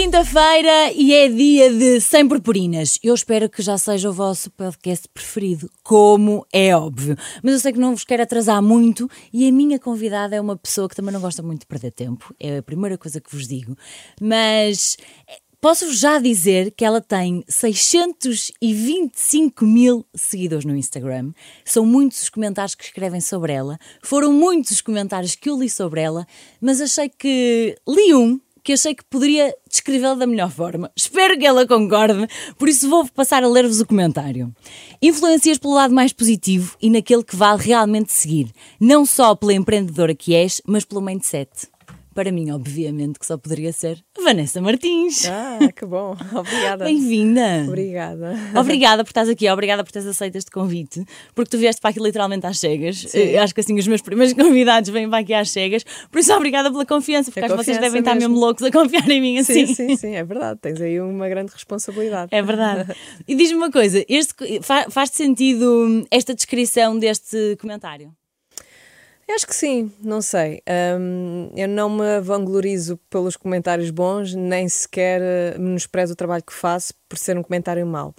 quinta-feira e é dia de Sem Purpurinas. Eu espero que já seja o vosso podcast preferido, como é óbvio. Mas eu sei que não vos quero atrasar muito e a minha convidada é uma pessoa que também não gosta muito de perder tempo. É a primeira coisa que vos digo. Mas Posso-vos já dizer que ela tem 625 mil seguidores no Instagram. São muitos os comentários que escrevem sobre ela. Foram muitos os comentários que eu li sobre ela, mas achei que li um que achei que poderia descrevê-la da melhor forma. Espero que ela concorde, por isso vou passar a ler-vos o comentário. Influencias pelo lado mais positivo e naquele que vale realmente seguir, não só pela empreendedora que és, mas pelo mindset para mim, obviamente, que só poderia ser Vanessa Martins. Ah, que bom. Obrigada. Bem-vinda. Obrigada. Obrigada por estás aqui, obrigada por teres aceito este convite, porque tu vieste para aqui literalmente às cegas. Eu acho que assim os meus primeiros convidados vêm para aqui às cegas, por isso obrigada pela confiança, porque acho que vocês devem mesmo. estar mesmo loucos a confiar em mim assim. Sim, sim, sim, é verdade. Tens aí uma grande responsabilidade. É verdade. E diz-me uma coisa, este, faz-te sentido esta descrição deste comentário? Acho que sim, não sei. Um, eu não me vanglorizo pelos comentários bons, nem sequer uh, menosprezo o trabalho que faço por ser um comentário mau.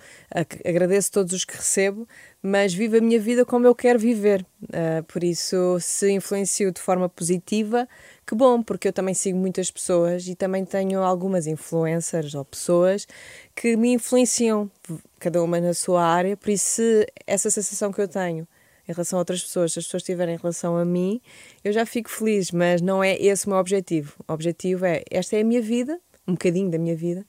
Agradeço todos os que recebo, mas vivo a minha vida como eu quero viver. Uh, por isso, se influencio de forma positiva, que bom, porque eu também sigo muitas pessoas e também tenho algumas influencers ou pessoas que me influenciam, cada uma na sua área. Por isso, essa sensação que eu tenho em relação a outras pessoas, se as pessoas tiverem em relação a mim, eu já fico feliz, mas não é esse o meu objetivo. O objetivo é, esta é a minha vida, um bocadinho da minha vida,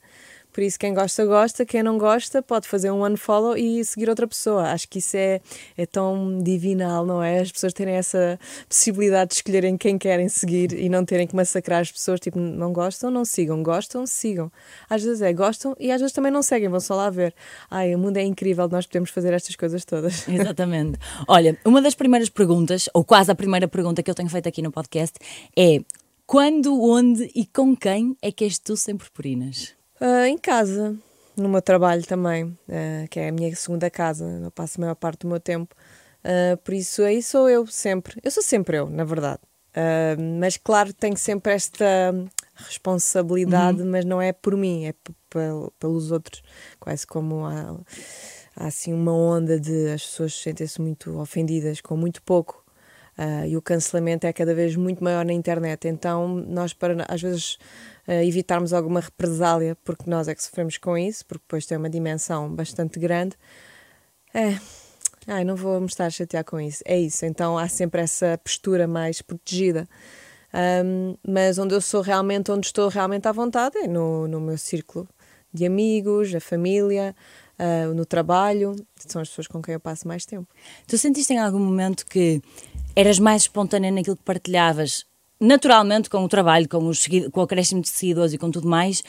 por isso, quem gosta, gosta, quem não gosta, pode fazer um unfollow e seguir outra pessoa. Acho que isso é, é tão divinal, não é? As pessoas terem essa possibilidade de escolherem quem querem seguir e não terem que massacrar as pessoas, tipo, não gostam, não sigam, gostam, sigam. Às vezes é, gostam e às vezes também não seguem, vão só lá ver. Ai, o mundo é incrível, nós podemos fazer estas coisas todas. Exatamente. Olha, uma das primeiras perguntas, ou quase a primeira pergunta que eu tenho feito aqui no podcast é quando, onde e com quem é que és tu sem purpurinas? Uh, em casa, no meu trabalho também, uh, que é a minha segunda casa, eu passo a maior parte do meu tempo. Uh, por isso aí sou eu sempre. Eu sou sempre eu, na verdade. mas claro, tenho sempre esta responsabilidade, uhum. mas não é por mim, é pelos outros. Quase como há, há assim uma onda de as pessoas sentem-se muito ofendidas com muito pouco. Uh, e o cancelamento é cada vez muito maior na internet. Então, nós, para às vezes, uh, evitarmos alguma represália, porque nós é que sofremos com isso, porque depois tem uma dimensão bastante grande. É. Ai, não vou me estar a chatear com isso. É isso. Então há sempre essa postura mais protegida. Um, mas onde eu sou realmente, onde estou realmente à vontade, é no, no meu círculo de amigos, a família, uh, no trabalho. São as pessoas com quem eu passo mais tempo. Tu sentiste em algum momento que eras mais espontânea naquilo que partilhavas naturalmente, com o trabalho, com, os, com o acréscimo de seguidores e com tudo mais,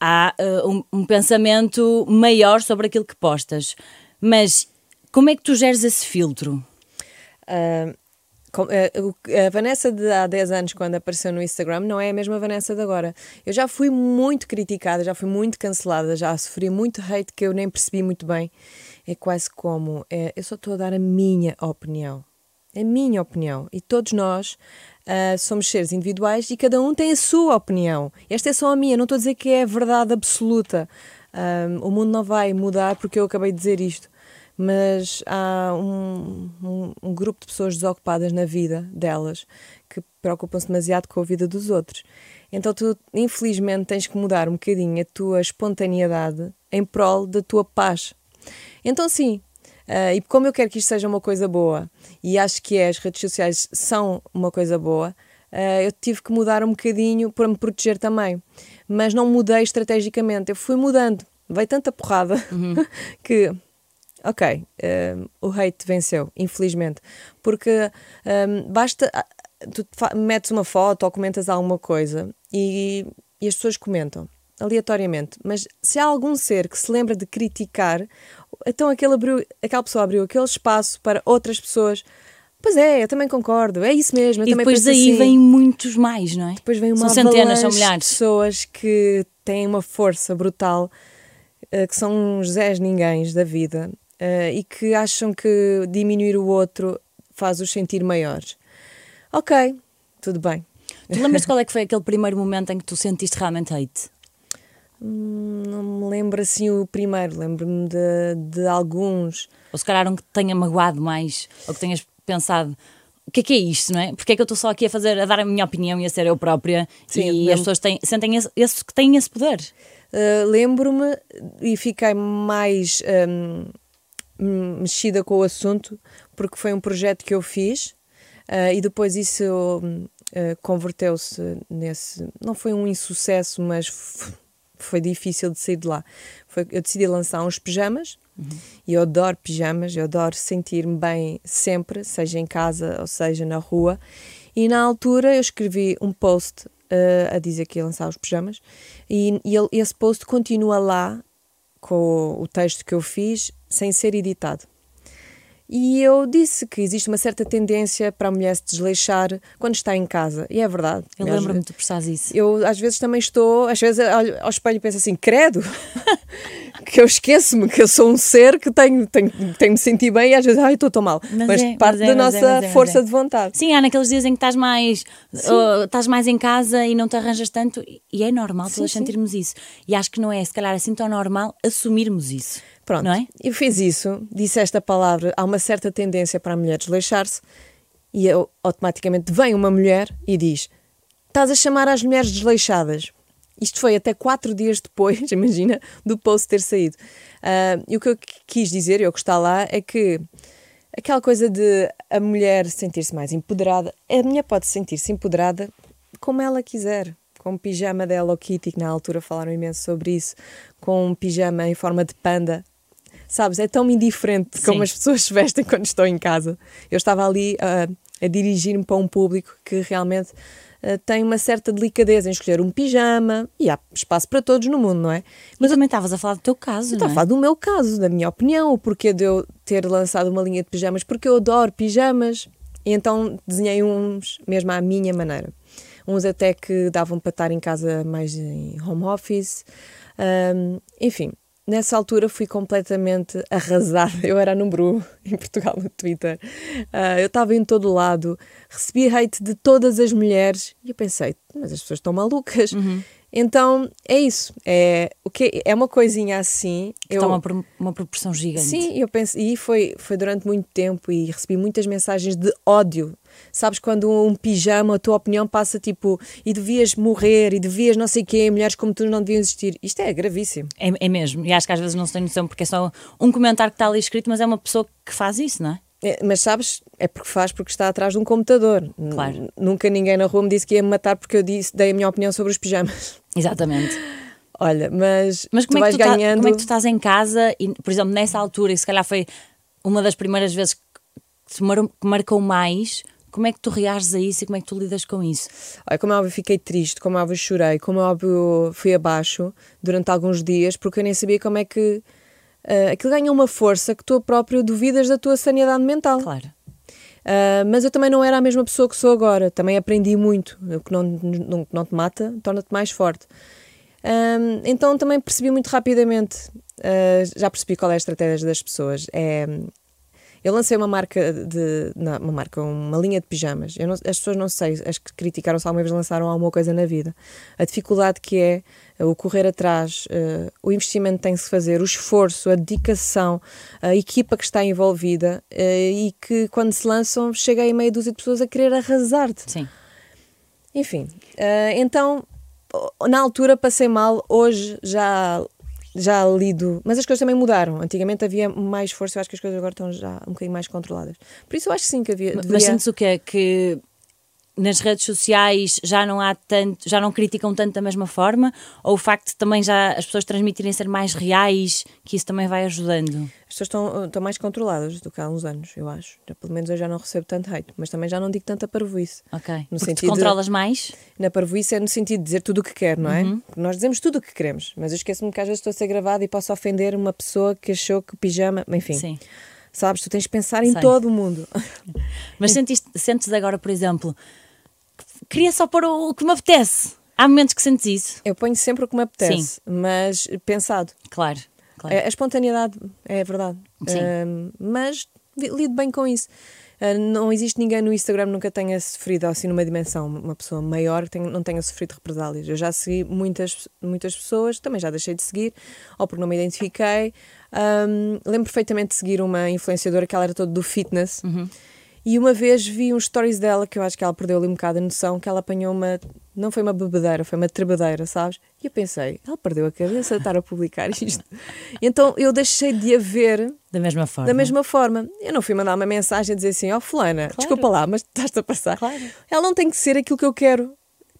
há uh, um, um, pensamento maior sobre aquilo que postas. Mas como é que tu geres esse filtro? Uh, a Vanessa de há 10 anos, quando apareceu no Instagram, não é a mesma Vanessa de agora. Eu já fui muito criticada, já fui muito cancelada, já sofri muito hate que eu nem percebi muito bem. É quase como: é, eu só estou a dar a minha opinião. A minha opinião. E todos nós Uh, somos seres individuais e cada um tem a sua opinião. Esta é só a minha, não estou a dizer que é a verdade absoluta. Uh, o mundo não vai mudar porque eu acabei de dizer isto. Mas há um, um, um grupo de pessoas desocupadas na vida delas que preocupam-se demasiado com a vida dos outros. Então tu, infelizmente, tens que mudar um bocadinho a tua espontaneidade em prol da tua paz. Então, sim, Uh, e como eu quero que isto seja uma coisa boa, e acho que é, as redes sociais são uma coisa boa, uh, eu tive que mudar um bocadinho para me proteger também. Mas não mudei estrategicamente, eu fui mudando. Veio tanta porrada uhum. que, ok, uh, o hate venceu, infelizmente. Porque um, basta. Tu metes uma foto ou comentas alguma coisa e, e as pessoas comentam aleatoriamente, mas se há algum ser que se lembra de criticar, então aquele abriu, aquela pessoa abriu aquele espaço para outras pessoas. Pois é, eu também concordo, é isso mesmo. e depois daí assim. vêm muitos mais, não é? Depois vem uma são centenas, são milhares. de pessoas que têm uma força brutal, uh, que são uns Zés ninguém da vida uh, e que acham que diminuir o outro faz-os sentir maiores. Ok, tudo bem. Tu lembras qual é que foi aquele primeiro momento em que tu sentiste realmente hate? Hum, Não me lembro assim o primeiro, lembro-me de, de alguns. Ou se calhar um que te tenha magoado mais, ou que tenhas pensado. O que é que é isto, não é? Porque é que eu estou só aqui a fazer, a dar a minha opinião e a ser eu própria Sim, e as pessoas têm, sentem esse, esse, que têm esse poder. Uh, Lembro-me e fiquei mais hum, mexida com o assunto porque foi um projeto que eu fiz uh, e depois isso uh, converteu-se nesse. Não foi um insucesso, mas foi difícil de sair de lá. Foi, eu decidi lançar uns pijamas e eu adoro pijamas, eu adoro sentir-me bem sempre, seja em casa ou seja na rua. E na altura eu escrevi um post uh, a dizer que ia lançar os pijamas e, e ele- esse post continua lá com o, o texto que eu fiz sem ser editado. E eu disse que existe uma certa tendência para a mulher se desleixar quando está em casa. E é verdade. Eu lembro-me de tu precisares isso. eu às vezes também estou, às vezes olho ao espelho e penso assim, credo, que eu esqueço-me que eu sou um ser que tenho, tenho, tenho me sentir bem e às vezes, ai, estou tão mal. Mas Mas, é, parte mas é, da mas é, nossa é, mas força é. de vontade. Sim, há naqueles dias em que estás mais, oh, estás mais em casa e não te arranjas tanto, e é normal todas sim. sentirmos isso. E acho que não é, se calhar, assim tão normal assumirmos isso. Pronto, é? eu fiz isso, disse esta palavra, há uma certa tendência para a mulher desleixar-se e eu, automaticamente vem uma mulher e diz, estás a chamar as mulheres desleixadas. Isto foi até quatro dias depois, imagina, do post ter saído. Ah, e o que eu qu- quis dizer, eu que está lá, é que aquela coisa de a mulher sentir-se mais empoderada, a mulher pode sentir-se empoderada como ela quiser. Com um pijama da Hello Kitty, que na altura falaram imenso sobre isso, com um pijama em forma de panda. Sabes, é tão indiferente como Sim. as pessoas se vestem quando estão em casa. Eu estava ali ah, a dirigir-me para um público que realmente ah, tem uma certa delicadeza em escolher um pijama e há espaço para todos no mundo, não é? Mas também estavas a falar do teu caso, Estou não a é? falar do meu caso, da minha opinião, o porquê de eu ter lançado uma linha de pijamas, porque eu adoro pijamas. E então desenhei uns mesmo à minha maneira. Uns até que davam para estar em casa mais em home office. Ahm, enfim, nessa altura fui completamente arrasada. Eu era número um em Portugal no Twitter. Ah, eu estava em todo lado, recebi hate de todas as mulheres e eu pensei, mas as pessoas estão malucas. Então é isso. É, o que, é uma coisinha assim. Que toma por uma proporção gigante. Sim, eu penso, e foi, foi durante muito tempo e recebi muitas mensagens de ódio. Sabes, quando um pijama, a tua opinião passa tipo, e devias morrer, e devias não sei quê, mulheres como tu não deviam existir. Isto é gravíssimo. É, é mesmo. E acho que às vezes não se tem noção porque é só um comentário que está ali escrito, mas é uma pessoa que faz isso, não é? É, Mas sabes, é porque faz porque está atrás de um computador. Claro. Nunca ninguém na rua me disse que ia me matar porque eu disse, dei a minha opinião sobre os pijamas. Exatamente. Olha, mas, Mas tu como é, vais que tu tá- ganhando. como é que tu estás em casa e, por exemplo, nessa altura, e se calhar foi uma das primeiras vezes que te mar- que marcou mais, como é que tu reages a isso e como é que tu lidas com isso? Olha, como é óbvio, fiquei triste, como é óbvio, chorei, como é óbvio, fui abaixo durante alguns dias, porque eu nem sabia como é que ah, aquilo ganha uma força que tu próprio duvidas da tua sanidade mental. Claro. Ah, mas eu também não era a mesma pessoa que sou agora, também aprendi muito. O que não, não, não te mata torna-te mais forte. Então também percebi muito rapidamente, ah, já percebi qual é a estratégia das pessoas. É, eu lancei uma marca de. Não, uma marca, uma linha de pijamas. Não- as pessoas não sei, as que criticaram se alguma vez lançaram alguma coisa na vida. A dificuldade que é eh, o correr atrás, eh, o investimento que tem que se fazer, o esforço, a dedicação, a equipa que está envolvida eh, e que quando se lançam chega aí meia dúzia de pessoas a querer arrasar-te. Sim. Enfim, eh, então na altura passei mal, hoje já já lido, mas as coisas também mudaram. Antigamente havia mais força, eu acho que as coisas agora estão já um bocadinho mais controladas. Por isso eu acho que sim que havia. Mas deveria- sentes o quê? Que nas redes sociais já não há tanto, já não criticam tanto da mesma forma? Ou o facto de também já as pessoas transmitirem ser mais reais, que isso também vai ajudando? As pessoas estão, estão mais controladas do que há uns anos, eu acho. Já, pelo menos eu já não recebo tanto hate, mas também já não digo tanta parvoíce. Ok. No Porque sentido controlas mais? Na parvoíce é no sentido de dizer tudo o que quer, não é? Uhum. Nós dizemos tudo o que queremos, mas eu esqueço-me que às vezes estou a ser gravada e posso ofender uma pessoa que achou que o pijama. Enfim, Sim. sabes, tu tens de pensar em Sei. todo o mundo. Mas sentiste, sentes agora, por exemplo, queria só pôr o, o que me apetece. Há momentos que sentes isso? Eu ponho sempre o que me apetece, mas pensado. Claro. claro. A espontaneidade é verdade. Sim. Ahm, mas lido bem com isso. Uh, não existe ninguém no Instagram que nunca tenha sofrido assim numa dimensão, uma pessoa maior que tenha, não tenha sofrido represálias. Eu já segui muitas, muitas pessoas, também já deixei de seguir, ou porque não me identifiquei. Um, lembro perfeitamente de seguir uma influenciadora que ela era toda do fitness. Uhum. E uma vez vi uns stories dela que eu acho que ela perdeu ali um bocado a noção, que ela apanhou uma. Não foi uma bebedeira, foi uma trebadeira, sabes? E eu pensei, ela perdeu a cabeça de estar a publicar isto. então eu deixei de a ver. Da mesma forma. Da mesma forma. Eu não fui mandar uma mensagem a dizer assim: Ó, oh, Fulana, claro. desculpa lá, mas estás-te a passar. Claro. Ela não tem que ser aquilo que eu quero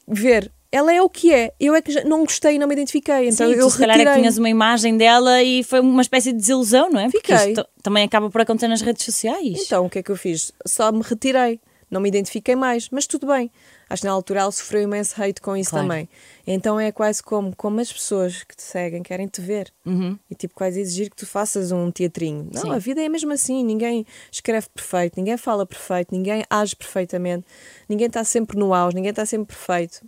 ver ela é o que é. Eu é que não gostei e não me identifiquei. Então Sim, eu tu, se calhar é que tinhas uma imagem dela e foi uma espécie de desilusão, não é? Porque Fiquei. também acaba por acontecer nas redes sociais. Então, o que é que eu fiz? Só me retirei. Não me identifiquei mais, mas tudo bem. Acho que na altura ela sofreu imenso hate com isso Claro. também. Então é quase como, como as pessoas que te seguem querem te ver. Uhum. E tipo, quase exigir que tu faças um teatrinho. Não, Sim. a vida é mesmo assim. Ninguém escreve perfeito, ninguém fala perfeito, ninguém age perfeitamente, ninguém está sempre no auge, ninguém está sempre perfeito.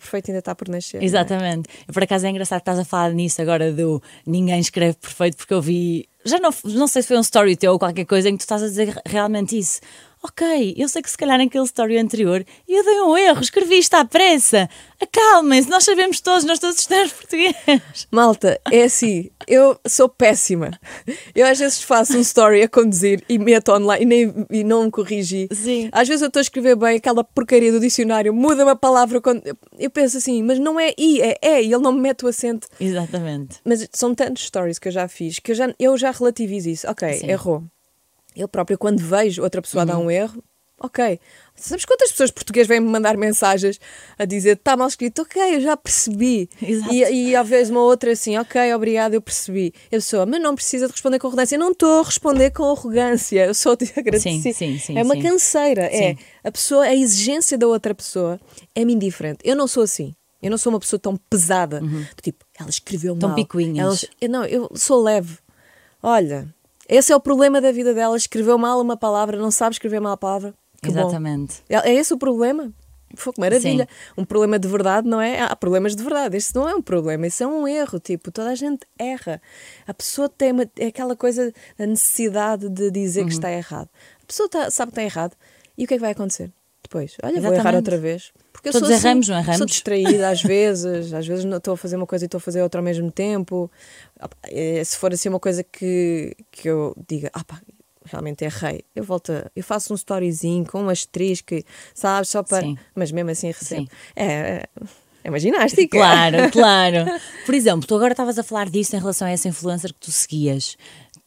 Perfeito ainda está por nascer. é? Exatamente. Por acaso é engraçado que estás a falar nisso agora do ninguém escreve perfeito, porque eu vi. Já não, não sei se foi um story teu ou qualquer coisa em que tu estás a dizer realmente isso. Ok, eu sei que se calhar naquele story anterior eu dei um erro, escrevi isto à pressa. Acalmem-se, nós sabemos todos, nós todos estamos portugueses. Malta, é assim, eu sou péssima. Eu às vezes faço um story a conduzir e meto online e, nem, e não me corrigi. Sim. Às vezes eu estou a escrever bem aquela porcaria do dicionário, muda uma palavra quando. Eu penso assim, mas não é i, é é, e ele não me mete o acento. Exatamente. Mas são tantos stories que eu já fiz que eu já, eu já relativizo isso. Ok, Sim. errou. Eu própria, quando vejo outra pessoa dar um erro, ok. Sabes quantas pessoas portuguesas vêm-me mandar mensagens a dizer está mal escrito? Ok, eu já percebi. Exato. E, e às vezes uma outra assim, ok, obrigado, eu percebi. Eu sou, mas não precisa de responder com arrogância. Eu não estou a responder com arrogância. Eu sou agradecida. Sim, sim, sim, é uma sim. canseira. É a pessoa, a exigência da outra pessoa é-me indiferente. Eu não sou assim. Eu não sou uma pessoa tão pesada. Do Tipo, ela escreveu Uhum. Tão mal. picuinhas. Ela- eu, não, eu sou leve. Olha, esse é o problema da vida dela. Escreveu mal uma palavra, não sabe escrever mal a palavra. Que bom. Exatamente. É é esse o problema? Foi que maravilha. Um problema de verdade não é. Há problemas de verdade. Este não é um problema, isso é um erro. Tipo, toda a gente erra. A pessoa tem uma, é aquela coisa da necessidade de dizer Uhum. que está errado. A pessoa tá- sabe que está errado. E o que é que vai acontecer? Depois, olha, vou errar Exatamente. outra vez. Porque Todos assim, erramos, não erramos? Sou distraída às vezes, às vezes não estou a fazer uma coisa e estou a fazer outra ao mesmo tempo. Eh, Se for assim uma coisa que, que eu diga, ah pá, realmente errei, eu volto, a- eu faço um storyzinho com um asterisco, sabes, só para. Sim. Mas mesmo assim recebo. Sim. É, é, é uma ginástica. Claro, claro. Por exemplo, tu agora estavas a falar disso em relação a essa influencer que tu seguias.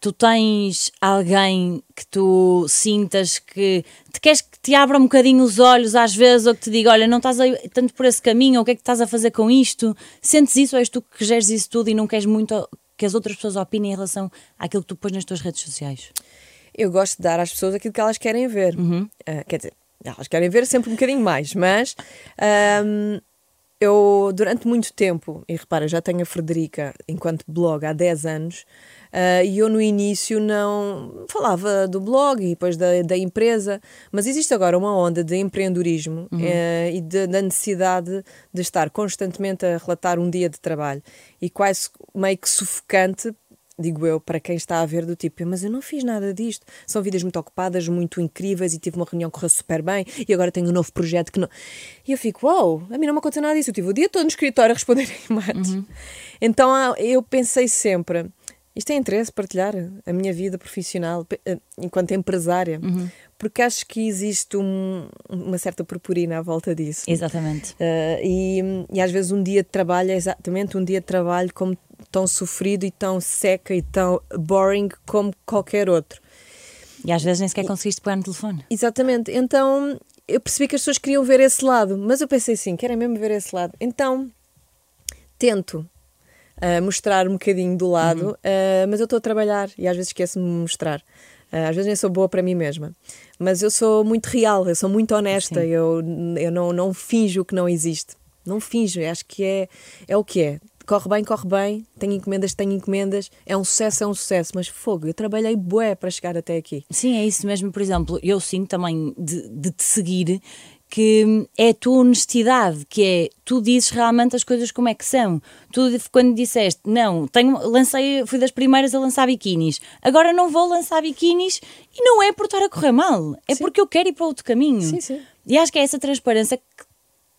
Tu tens alguém que tu sintas que te queres que te abra um bocadinho os olhos às vezes ou que te diga, olha, não estás a ir tanto por esse caminho, ou o que é que estás a fazer com isto? Sentes isso ou és tu que geres isso tudo e não queres muito que as outras pessoas opinem em relação àquilo que tu pões nas tuas redes sociais? Eu gosto de dar às pessoas aquilo que elas querem ver. Ah, quer dizer, elas querem ver sempre um bocadinho mais, mas ahm, eu, durante muito tempo, e repara, já tenho a Frederica enquanto blog há 10 anos, ah, e eu no início não falava do blog e depois da, da empresa, mas existe agora uma onda de empreendedorismo eh, e de- da necessidade de estar constantemente a relatar um dia de trabalho e quase meio que sufocante digo eu, para quem está a ver do tipo, mas eu não fiz nada disto. São vidas muito ocupadas, muito incríveis e tive uma reunião que correu super bem e agora tenho um novo projeto que não. E eu fico, uau, a mim não me aconteceu nada disso. Eu tive o dia todo no escritório a responder e-mails. Então ah, eu pensei sempre, isto é interesse partilhar a minha vida profissional eh, enquanto empresária, porque acho que existe um- uma certa purpurina à volta disso. Exatamente. Uh, e, e às vezes um dia de trabalho é exatamente um dia de trabalho como tão sofrido e tão seca e tão boring como qualquer outro. E às vezes nem sequer conseguiste pegar no telefone. Exatamente. Então eu percebi que as pessoas queriam ver esse lado, mas eu pensei assim, querem mesmo ver esse lado. Então tento uh, mostrar um bocadinho do lado, uh, mas eu estou a trabalhar e às vezes esqueço-me de mostrar. Uh, às vezes nem sou boa para mim mesma. Mas eu sou muito real, eu sou muito honesta, Sim. eu, eu não, não finjo o que não existe. Não finjo, acho que é, é o que é. Corre bem, corre bem, tenho encomendas, tenho encomendas, é um sucesso, é um sucesso, mas fogo, eu trabalhei bué para chegar até aqui. Sim, é isso mesmo. Por exemplo, eu sinto também de, de te seguir que é a tua honestidade, que é tu dizes realmente as coisas como é que são. Tu, quando disseste, não, tenho, lancei, fui das primeiras a lançar biquinis, agora não vou lançar biquinis e não é por estar a correr mal, é sim. porque eu quero ir para outro caminho. Sim, sim. E acho que é essa transparência que,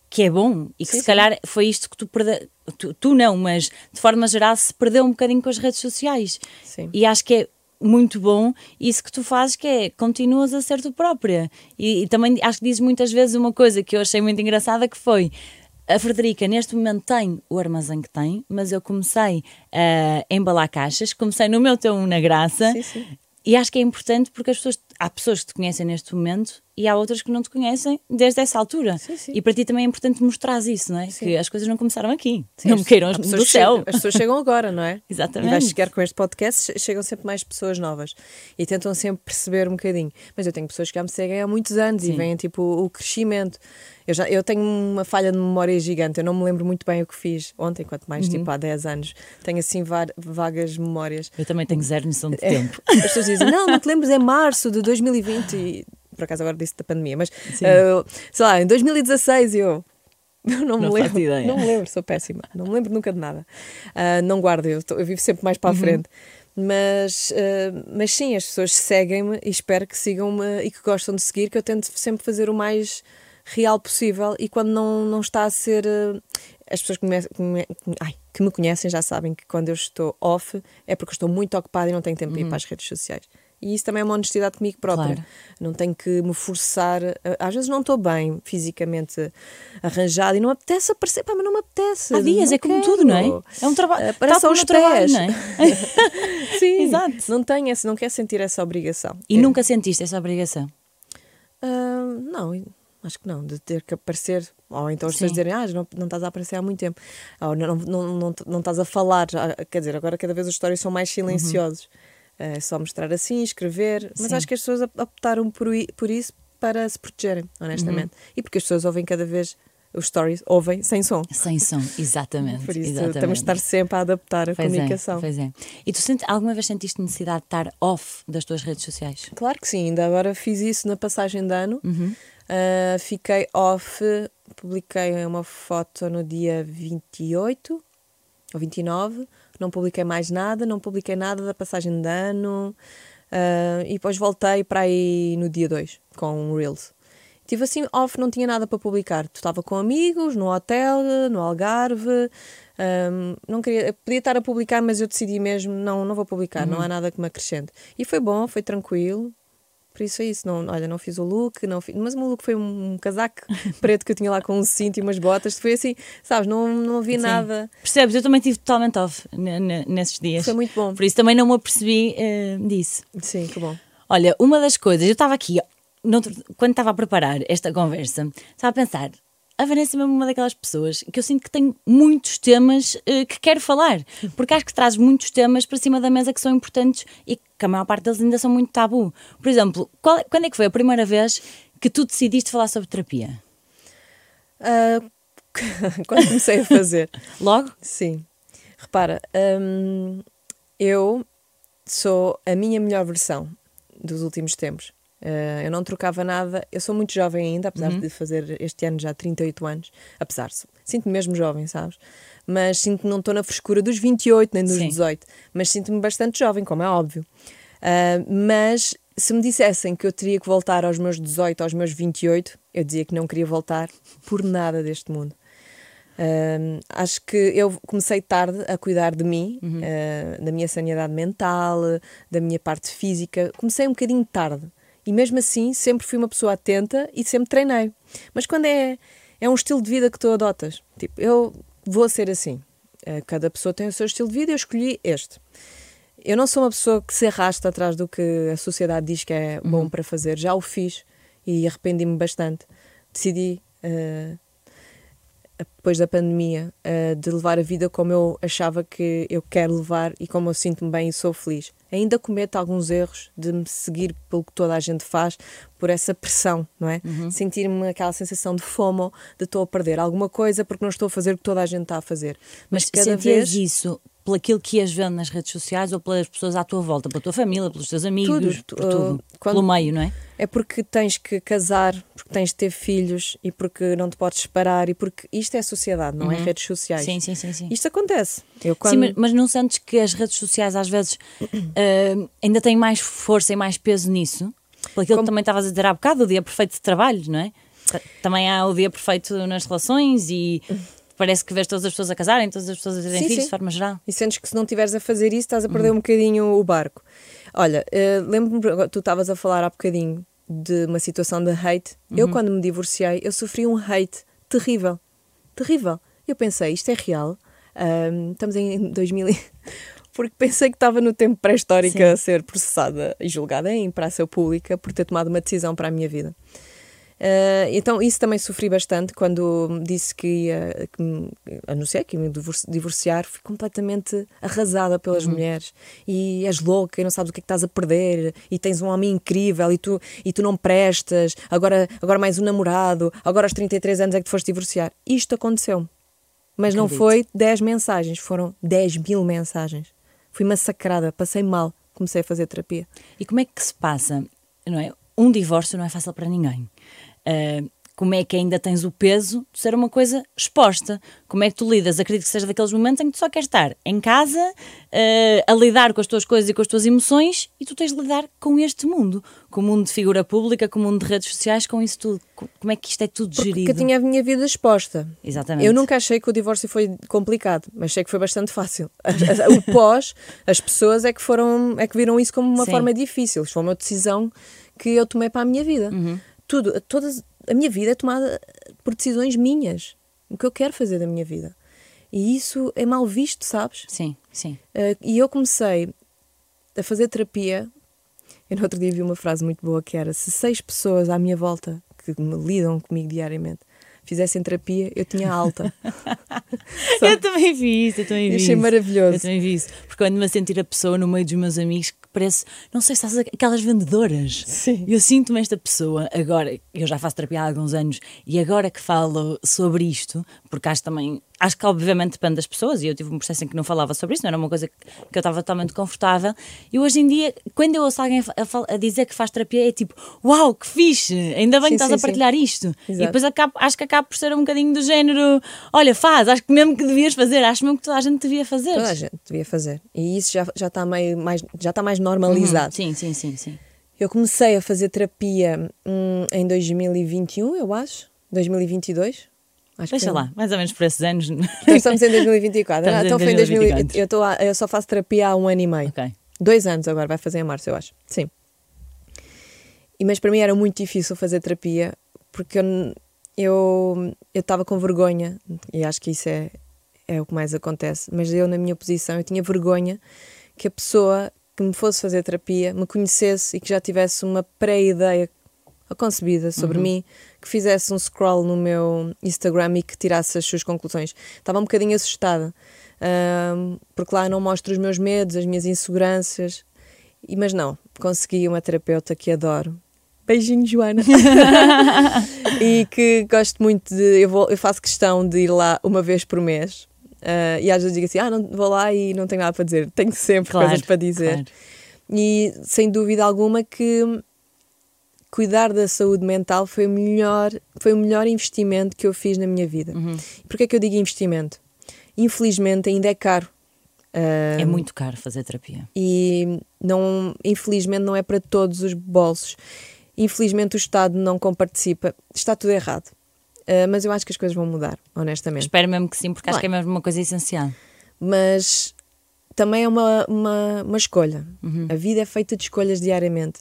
que é bom e que se calhar foi isto que tu perdeu. Tu, tu, não, mas de forma geral se perdeu um bocadinho com as redes sociais. Sim. E acho que é muito bom isso que tu fazes que é continuas a ser tu própria e, e, também acho que dizes muitas vezes uma coisa que eu achei muito engraçada que foi a Frederica neste momento tem o armazém que tem, mas eu comecei a embalar caixas, comecei no meu teu na graça sim, sim. e acho que é importante porque as pessoas há pessoas que te conhecem neste momento e há outras que não te conhecem desde essa altura. Sim, sim. E para ti também é importante mostrar isso, não é? Sim. Que as coisas não começaram aqui. não me queiram do céu. As pessoas chegam agora, não é? Exatamente. E vais chegar com este podcast, chegam sempre mais pessoas novas e tentam sempre perceber um bocadinho. Mas eu tenho pessoas que já me seguem há muitos anos e veem tipo o crescimento. Eu, já, eu tenho uma falha de memória gigante, eu não me lembro muito bem o que fiz ontem, quanto mais uhum. tipo há 10 anos. Tenho assim vagas memórias. Eu também tenho zero noção de é, tempo. As pessoas dizem, não, não te lembres, é março de 2020 e por acaso agora disse da pandemia, mas uh, sei lá, em 2016 eu. Eu não, não me lembro. Ideia. Não me lembro, sou péssima. Não me lembro nunca de nada. Uh, não guardo, eu, tô, eu, vivo sempre mais para uhum. a frente. Mas, uh, mas sim, as pessoas seguem-me e espero que sigam-me e que gostam de seguir, que eu tento sempre fazer o mais real possível e quando não, não está a ser. Uh, as pessoas que me, que, me, ai, que me conhecem já sabem que quando eu estou off é porque estou muito ocupada e não tenho tempo uhum. para ir para as redes sociais. E isso também é uma honestidade comigo própria. Claro. Não tenho que me forçar. Às vezes não estou bem fisicamente arranjada e não me apetece aparecer, pá, mas não me apetece. Há dias, é como tudo, não é? É um trabalho. Parece tá aos pés. Trabalho, não é? Sim, exato. Não tenho esse, não quer sentir essa obrigação. E é. nunca sentiste essa obrigação? Uh, não, acho que não, de ter que aparecer, ou então as pessoas dizerem, ah, não, não estás a aparecer há muito tempo, ou não, não, não, não, estás a falar, quer dizer, agora cada vez os stories são mais silenciosos. Uhum. É só mostrar assim, escrever. Mas Sim. acho que as pessoas optaram por, por isso para se protegerem, honestamente. Uhum. E porque as pessoas ouvem cada vez os stories ouvem sem som. Sem som, exatamente. Por isso exatamente. estamos a estar sempre a adaptar a pois é, comunicação. É, pois é. E tu sentes, alguma vez sentiste necessidade de estar off das tuas redes sociais? Claro que sim, ainda agora fiz isso na passagem de ano. Uhum. Uh, fiquei off, publiquei uma foto no dia 28 ou 29 não publiquei mais nada, não publiquei nada da passagem de ano uh, e depois voltei para aí no dia 2 com um Reels. Tive assim off, não tinha nada para publicar. Estava com amigos, no hotel, no Algarve. Um, ah, não queria, podia estar a publicar, mas eu decidi mesmo, não, não vou publicar, uhum. não há nada que me acrescente. E foi bom, foi tranquilo. Por isso é isso. Não, olha, não fiz o look, não fiz, mas o meu look foi um, casaco preto que eu tinha lá com um cinto e umas botas. Foi assim, sabes, não, não vi Sim. nada. Percebes? Eu também tive totalmente off nesses dias. Foi muito bom. Por isso também não me apercebi uh, disso. Sim, que bom. Olha, uma das coisas, eu estava aqui, quando estava a preparar esta conversa, estava a pensar, a Vanessa é mesmo uma daquelas pessoas que eu sinto que tem muitos temas uh, que quero falar, porque acho que traz muitos temas para cima da mesa que são importantes e que a maior parte deles ainda são muito tabu. Por exemplo, qual, quando é que foi a primeira vez que tu decidiste falar sobre terapia? Uh, quando comecei a fazer. Logo? Sim. Repara, hum, eu sou a minha melhor versão dos últimos tempos. Uh, eu não trocava nada. Eu sou muito jovem ainda, apesar uhum. de fazer este ano já 38 anos. Apesar, sinto-me mesmo jovem, sabes? Mas sinto que não estou na frescura dos 28 nem dos Sim. 18. Mas sinto-me bastante jovem, como é óbvio. Uh, mas se me dissessem que eu teria que voltar aos meus 18, aos meus 28, eu dizia que não queria voltar por nada deste mundo. Uh, acho que eu comecei tarde a cuidar de mim, uhum. uh, da minha sanidade mental, da minha parte física. Comecei um bocadinho tarde. E mesmo assim, sempre fui uma pessoa atenta e sempre treinei. Mas quando é, é um estilo de vida que tu adotas, tipo, eu vou ser assim. Eh, cada pessoa tem o seu estilo de vida e eu escolhi este. Eu não sou uma pessoa que se arrasta atrás do que a sociedade diz que é bom uhum. para fazer. Já o fiz e arrependi-me bastante. Decidi uh, depois da pandemia, uh, de levar a vida como eu achava que eu quero levar e como eu sinto-me bem e sou feliz. Ainda cometo alguns erros de me seguir pelo que toda a gente faz, por essa pressão, não é? Uhum. Sentir-me aquela sensação de fomo, de estou a perder alguma coisa porque não estou a fazer o que toda a gente está a fazer. Mas, Mas cada vez isso pelo aquilo que ias vendo nas redes sociais ou pelas pessoas à tua volta, pela tua família, pelos teus amigos, tudo, por tudo? Uh, pelo meio, não é? É porque tens que casar, porque tens de ter filhos e porque não te podes separar e porque isto é sociedade, não é redes sociais. Sim, sim, sim, sim. Isto acontece. Eu quando... Sim, mas, mas não sentes que as redes sociais às vezes ah, ainda têm mais força e mais peso nisso? Por aquilo que também estavas a dizer há bocado, o dia perfeito de trabalho, não é? Ta- Também há o dia perfeito nas relações e parece que vês todas as pessoas a casarem, todas as pessoas a terem filhos de forma geral. E sentes que se não estiveres a fazer isso, estás a perder um bocadinho o barco. Olha, eh, lembro-me, tu estavas a falar há bocadinho de uma situação de hate. Eu, quando me divorciei, eu sofri um hate terrível. Terrível. Eu pensei, isto é real. Estamos em 2000. e- Porque pensei que estava no tempo pré-histórico a ser processada e julgada em praça pública por ter tomado uma decisão para a minha vida. Ah, então, isso também sofri bastante quando disse que ia, que me- anunciei que ia me divor- divorciar. Fui completamente arrasada pelas mulheres. E és louca e não sabes o que é que estás a perder. E tens um homem incrível e tu, e tu não prestas. Agora, agora mais um namorado. Agora aos 33 anos é que te foste divorciar. Isto aconteceu-me. Mas não Acredito. foi 10 mensagens, foram 10 mil mensagens. Fui massacrada, passei mal. Comecei a fazer terapia. E como é que se passa, não é? Um divórcio não é fácil para ninguém. Ah, como é que ainda tens o peso de ser uma coisa exposta? Como é que tu lidas? Acredito que seja daqueles momentos em que tu só queres estar em casa ah, a lidar com as tuas coisas e com as tuas emoções e tu tens de lidar com este mundo, com o mundo de figura pública, com o mundo de redes sociais, com isso tudo. Co- Como é que isto é tudo Porque gerido? eu tinha a minha vida exposta. Exatamente. Eu nunca achei que o divórcio foi complicado, mas achei que foi bastante fácil. O pós, as pessoas é que foram, é que viram isso como uma Sim. forma difícil. Isso foi uma decisão que eu tomei para a minha vida. Uhum. Tudo, todas, a minha vida é tomada por decisões minhas. O que eu quero fazer da minha vida. E isso é mal visto, sabes? Sim, sim. Uh, e eu comecei a fazer terapia. Eu no outro dia vi uma frase muito boa que era: se seis pessoas à minha volta que me lidam comigo diariamente fizessem terapia, eu tinha alta. Eu também vi isso, eu também vi Achei isso. maravilhoso. Eu também vi isso. Porque quando me a sentir a pessoa no meio dos meus amigos que parece, não sei se estás aquelas vendedoras. Sim. Eu sinto-me esta pessoa agora, eu já faço terapia há alguns anos e agora que falo sobre isto, porque acho também, acho que obviamente depende das pessoas e eu tive um processo em que não falava sobre isso, não era uma coisa que, eu estava totalmente confortável. E hoje em dia, quando eu ouço alguém a, a dizer que faz terapia, é tipo, uau, que fixe, ainda bem Sim, que estás sim, a partilhar isto. E Exato. depois acabo, acho que acaba por ser um bocadinho do género: olha, faz, acho que mesmo que devias fazer, acho mesmo que toda a gente devia fazer. Toda a gente devia fazer. E isso já, já está meio mais, já está mais normalizado. Sim, sim, sim, sim. Eu comecei a fazer terapia hum, em 2021, eu acho. 2022. Acho Deixa que lá, mais ou menos por esses anos. Então estamos em 2024. Estamos Ah, em então foi em 2000, 2024. eu, a- eu só faço terapia há um ano e meio. ok. Dois anos agora, vai fazer em março, eu acho. Sim. E, mas para mim era muito difícil fazer terapia porque eu n- eu eu estava com vergonha e acho que isso é, é o que mais acontece. Mas eu, na minha posição, eu tinha vergonha que a pessoa que me fosse fazer terapia me conhecesse e que já tivesse uma pré-ideia concebida sobre mim, que fizesse um scroll no meu Instagram e que tirasse as suas conclusões. Estava um bocadinho assustada, ahm, porque lá não mostro os meus medos, as minhas inseguranças. E, mas não, consegui uma terapeuta que adoro. Beijinho, Joana. e que gosto muito de. Eu, vou, eu faço questão de ir lá uma vez por mês. Ah, e às vezes digo assim: ah, não, vou lá e não tenho nada para dizer. Tenho sempre Claro, coisas para dizer. claro. E sem dúvida alguma que cuidar da saúde mental foi o melhor, foi o melhor investimento que eu fiz na minha vida. Uhum. Porquê é que eu digo investimento? Infelizmente ainda é caro. É muito caro fazer terapia. e não, infelizmente não é para todos os bolsos. Infelizmente o Estado não comparticipa. Está tudo errado. Ah, mas eu acho que as coisas vão mudar, honestamente. Espero mesmo que sim, porque acho Vai. que é mesmo uma coisa essencial. mas também é uma, uma, uma escolha. Uhum. A vida é feita de escolhas diariamente.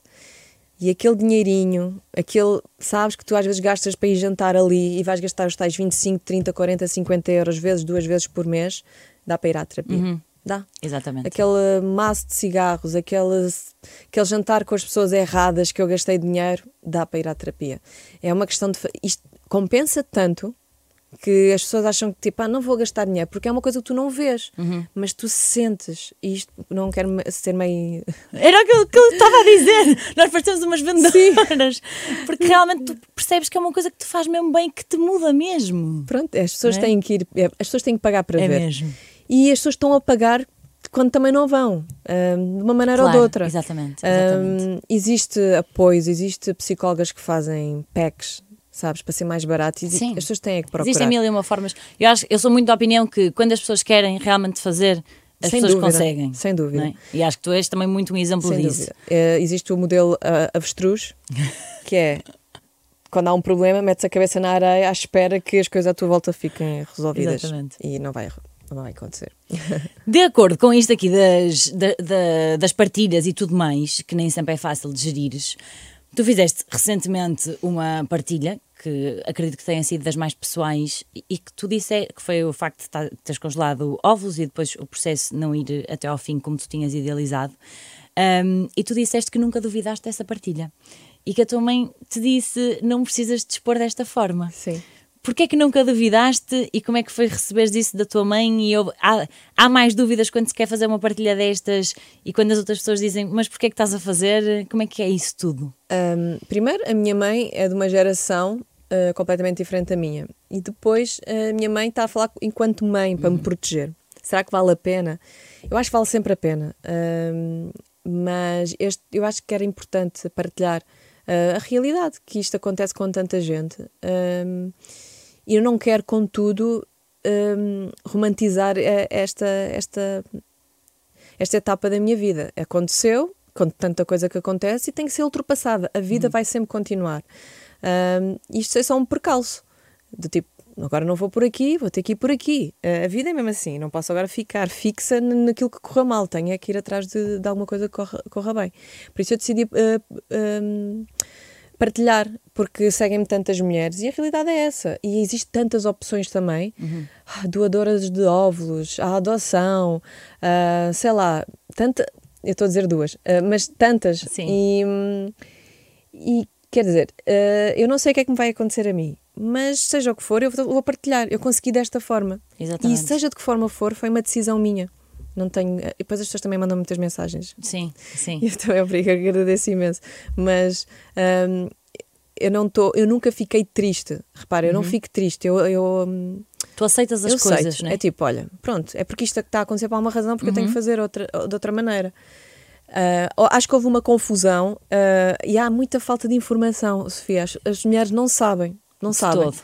E aquele dinheirinho, aquele, sabes que tu às vezes gastas para ir jantar ali e vais gastar os tais 25, 30, 40, 50 euros vezes, duas vezes por mês, dá para ir à terapia. Uhum. Dá. Exatamente. Aquele maço de cigarros, aquele, aquele jantar com as pessoas erradas que eu gastei dinheiro, dá para ir à terapia. É uma questão de. Isto compensa tanto que as pessoas acham que tipo, ah, não vou gastar dinheiro, porque é uma coisa que tu não vês, Uhum. mas tu sentes. E isto não quero ser meio. Era aquilo que eu estava a dizer. Nós parecemos umas vendedoras. Porque realmente tu percebes que é uma coisa que te faz mesmo bem, que te muda mesmo. Pronto, as pessoas é? têm que ir. é, As pessoas têm que pagar para É ver. mesmo. E as pessoas estão a pagar quando também não vão, um, de uma maneira claro, ou de outra. Exatamente. exatamente. Um, existe apoios, existe psicólogas que fazem packs sabes, para ser mais barato. E. As pessoas têm que procurar. Existem mil e uma formas. Eu, acho, eu sou muito da opinião que quando as pessoas querem realmente fazer, as sem pessoas dúvida, conseguem. Sem dúvida. É? E acho que tu és também muito um exemplo sem disso. É, existe o modelo uh, avestruz, que é quando há um problema, metes a cabeça na areia à espera que as coisas à tua volta fiquem resolvidas. Exatamente. E não vai, não vai acontecer. De acordo com isto aqui das, da, da, das partilhas e tudo mais, que nem sempre é fácil de gerires, tu fizeste recentemente uma partilha que acredito que tenha sido das mais pessoais e que tu disse que foi o facto de teres congelado óvulos e depois o processo não ir até ao fim como tu tinhas idealizado. Um, e tu disseste que nunca duvidaste dessa partilha e que a tua mãe te disse não precisas te expor desta forma. Sim. Porquê é que nunca duvidaste e como é que foi receber isso da tua mãe? E houve, há, há, mais dúvidas quando se quer fazer uma partilha destas e quando as outras pessoas dizem mas porquê é que estás a fazer? Como é que é isso tudo? Um, primeiro, a minha mãe é de uma geração uh, completamente diferente da minha. E depois a minha mãe está a falar enquanto mãe para uhum. me proteger. Será que vale a pena? Eu acho que vale sempre a pena. Um, mas este, eu acho que era importante partilhar uh, a realidade, que isto acontece com tanta gente. Um, eu não quero, contudo, um, romantizar eh, esta, esta, esta etapa da minha vida. Aconteceu, com tanta coisa que acontece, e tem que ser ultrapassada. A vida uhum. vai sempre continuar. Um, isto é só um percalço. Do tipo, agora não vou por aqui, vou ter que ir por aqui. Uh, a vida é mesmo assim, não posso agora ficar fixa naquilo que corra mal, tenho é que ir atrás de, de alguma coisa que corra, corra, bem. Por isso eu decidi uh, um, partilhar, porque seguem-me tantas mulheres e a realidade é essa. E existem tantas opções também: uhum. Doadoras de óvulos, a adoção, uh, sei lá, tanta. Eu estou a dizer duas, mas tantas. Sim. E, hum, e Quer dizer, uh, eu não sei o que é que me vai acontecer a mim, mas seja o que for, eu vou partilhar. Eu consegui desta forma. Exatamente. E seja de que forma for, foi uma decisão minha. Não tenho. E depois as pessoas também mandam muitas mensagens. Sim, sim. E eu também obrigo, agradeço imenso. Mas um, eu não estou. Eu nunca fiquei triste. Repara, eu não uhum. fico triste. Eu. eu hum, Tu aceitas as eu coisas, não é? É tipo, olha, pronto, é porque isto está a acontecer por uma razão, porque uhum. eu tenho que uhum. fazer outra, de outra maneira. Uh, acho que houve uma confusão uh, e há muita falta de informação, Sofia. As, as mulheres não sabem, não de sabem. Todo,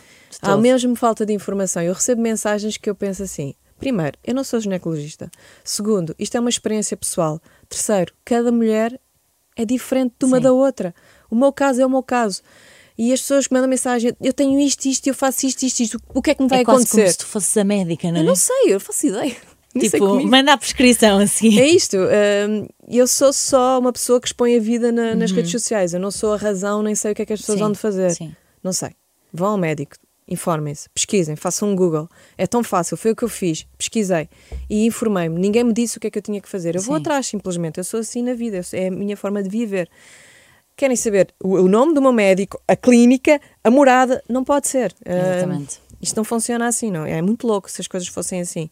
há mesmo falta de informação. Eu recebo mensagens que eu penso assim: primeiro, eu não sou ginecologista. Segundo, isto é uma experiência pessoal. Terceiro, cada mulher é diferente de uma Sim. da outra. O meu caso é o meu caso. E as pessoas que mandam mensagem, eu tenho isto, isto, eu faço isto, isto, isto, o que é que me vai é quase acontecer? Como se tu fosses a médica, não é? Eu não sei, eu faço ideia. Tipo, manda a prescrição assim. É isto. Um, eu sou só uma pessoa que expõe a vida na, nas uhum. redes sociais. Eu não sou a razão, nem sei o que é que as pessoas sim, vão de fazer. Sim. Não sei. Vão ao médico, informem-se, pesquisem, façam um Google. É tão fácil, foi o que eu fiz. Pesquisei e informei-me. Ninguém me disse o que é que eu tinha que fazer. Eu sim. vou atrás, simplesmente. Eu sou assim na vida. É a minha forma de viver. Querem saber o nome do meu médico, a clínica, a morada? Não pode ser. Exatamente. Uh, isto não funciona assim, não. É muito louco se as coisas fossem assim.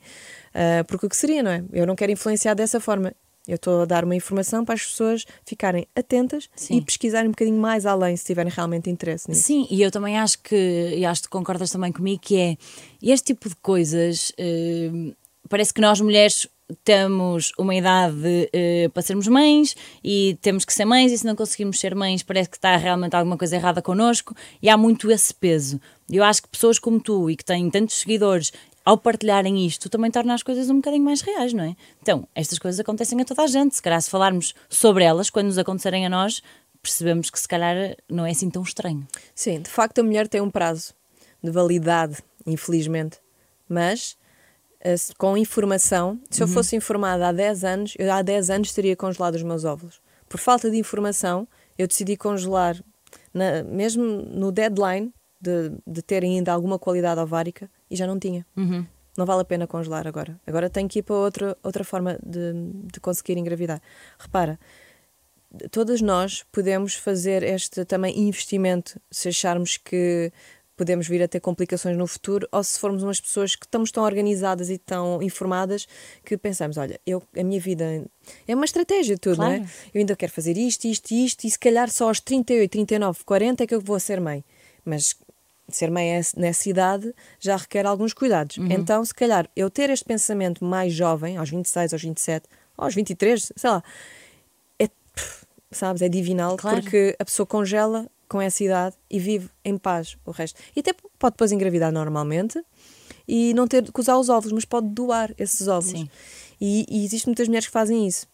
Uh, porque o que seria, não é? Eu não quero influenciar dessa forma. Eu estou a dar uma informação para as pessoas ficarem atentas Sim. e pesquisarem um bocadinho mais além, se tiverem realmente interesse nisso. Sim, e eu também acho que, e acho que concordas também comigo, que é este tipo de coisas. Uh, parece que nós mulheres temos uma idade uh, para sermos mães e temos que ser mães, e se não conseguimos ser mães, parece que está realmente alguma coisa errada connosco, e há muito esse peso. Eu acho que pessoas como tu e que têm tantos seguidores ao partilharem isto, também torna as coisas um bocadinho mais reais, não é? Então, estas coisas acontecem a toda a gente. Se calhar, se falarmos sobre elas, quando nos acontecerem a nós, percebemos que se calhar não é assim tão estranho. Sim, de facto, a mulher tem um prazo de validade, infelizmente. Mas eh, com informação, se eu uhum. fosse informada há 10 anos, eu há 10 anos teria congelado os meus óvulos. Por falta de informação, eu decidi congelar, na, mesmo no deadline de, de ter ainda alguma qualidade ovárica, e já não tinha. Uhum. Não vale a pena congelar agora. Agora tenho que ir para outra, outra forma de, de conseguir engravidar. Repara, todas nós podemos fazer este também investimento se acharmos que podemos vir a ter complicações no futuro ou se formos umas pessoas que estamos tão organizadas e tão informadas que pensamos, olha, eu, a minha vida é uma estratégia tudo, claro. não é? Eu ainda quero fazer isto, isto, isto e se calhar só aos 38, 39, 40 é que eu vou ser mãe. Mas ser mãe é- nessa idade já requer alguns cuidados. Então, se calhar, eu ter este pensamento mais jovem, aos 26, aos 27, aos 23, sei lá, é, sabes, é divinal, Claro. porque a pessoa congela com essa idade e vive em paz o resto. E até pode depois engravidar normalmente e não ter que usar os óvulos, mas pode doar esses óvulos. Sim. E, e existem muitas mulheres que fazem isso.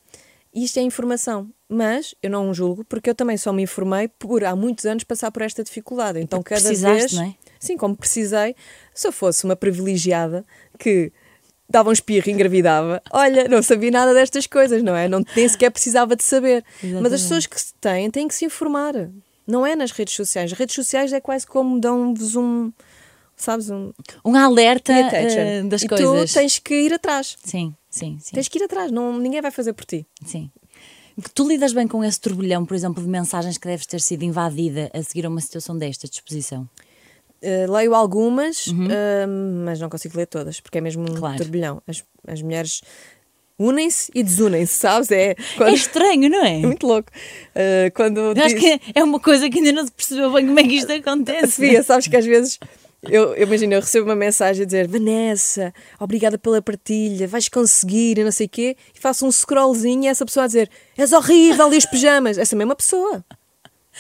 Isto é informação, mas eu não julgo porque eu também só me informei por há muitos anos passar por esta dificuldade. Então Porque cada vez, não é? sim, como precisei, se eu fosse uma privilegiada que dava um espirro e engravidava, olha, não sabia nada destas coisas, não é? Não, nem sequer precisava de saber. Mas Exatamente. as pessoas que se têm têm que se informar. Não é nas redes sociais. As redes sociais é quase como dão-vos um, sabes, um Um alerta eh, das e coisas. tu tens que ir atrás. Sim, sim, sim. Tens que ir atrás, não, ninguém vai fazer por ti. Sim. Tu lidas bem com esse turbilhão, por exemplo, de mensagens que deves ter sido invadida a seguir a uma situação desta de exposição? Uh, leio algumas, uh, mas não consigo ler todas, porque é mesmo um Uhum. Claro. turbilhão. As, as mulheres unem-se e desunem-se, sabes? É, quando- É estranho, não é? é muito louco. Uh, quando Eu acho diz- que é uma coisa que ainda não se percebeu bem como é que isto acontece. Sofia, sabes que às vezes eu, eu imagino, eu recebo uma mensagem a dizer Vanessa, obrigada pela partilha, vais conseguir, e não sei o quê, e faço um scrollzinho e essa pessoa a dizer és horrível e os pijamas. Essa mesma pessoa.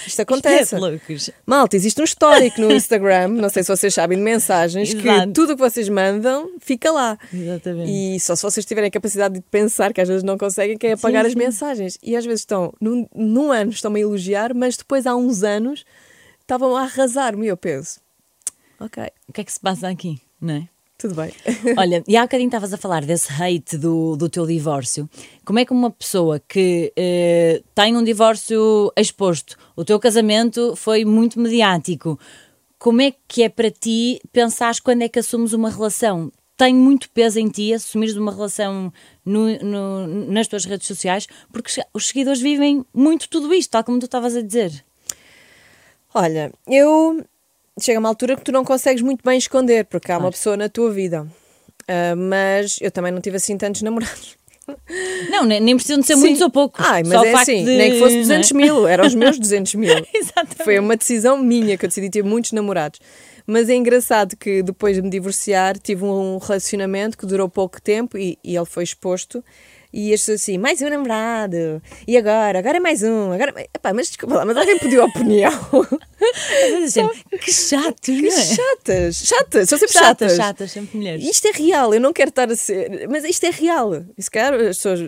Isto acontece. Isto é loucos. Malta, existe um histórico no Instagram, não sei se vocês sabem, de mensagens, que Exato. tudo o que vocês mandam fica lá. Exatamente. E só se vocês tiverem a capacidade de pensar, que às vezes não conseguem, que é apagar Sim, as sim. mensagens. E às vezes estão, num, num ano estão-me a elogiar, mas depois há uns anos estavam a arrasar-me eu penso, ok, O que é que se passa aqui, não é? tudo bem. Olha, e há bocadinho estavas a falar desse hate do, do teu divórcio. Como é que uma pessoa que eh, tem um divórcio exposto, o teu casamento foi muito mediático, como é que é para ti pensares quando é que assumes uma relação? Tem muito peso em ti assumires uma relação no- no- nas tuas redes sociais, porque os seguidores vivem muito tudo isto, tal como tu estavas a dizer. Olha, eu chega uma altura que tu não consegues muito bem esconder, porque há uma pessoa na tua vida. Ah, mas eu também não tive assim tantos namorados. Não, nem, nem precisam de ser Sim. muitos ou poucos. Ai, mas Só o é facto assim, de- nem que fosse não é? 200 mil, eram os meus 200 mil. Exatamente. Foi uma decisão minha que eu decidi ter muitos namorados. Mas é engraçado que depois de me divorciar tive um relacionamento que durou pouco tempo e, e ele foi exposto. E as pessoas assim, mais um namorado. E agora? Agora é mais um. Agora... Epá, mas desculpa lá, mas alguém pediu opinião. Que chato, que é? chatas, chatas, são sempre Chatas, chatas. chatas, sempre mulheres. Isto é real, eu não quero estar a ser. Mas isto é real. E se calhar as pessoas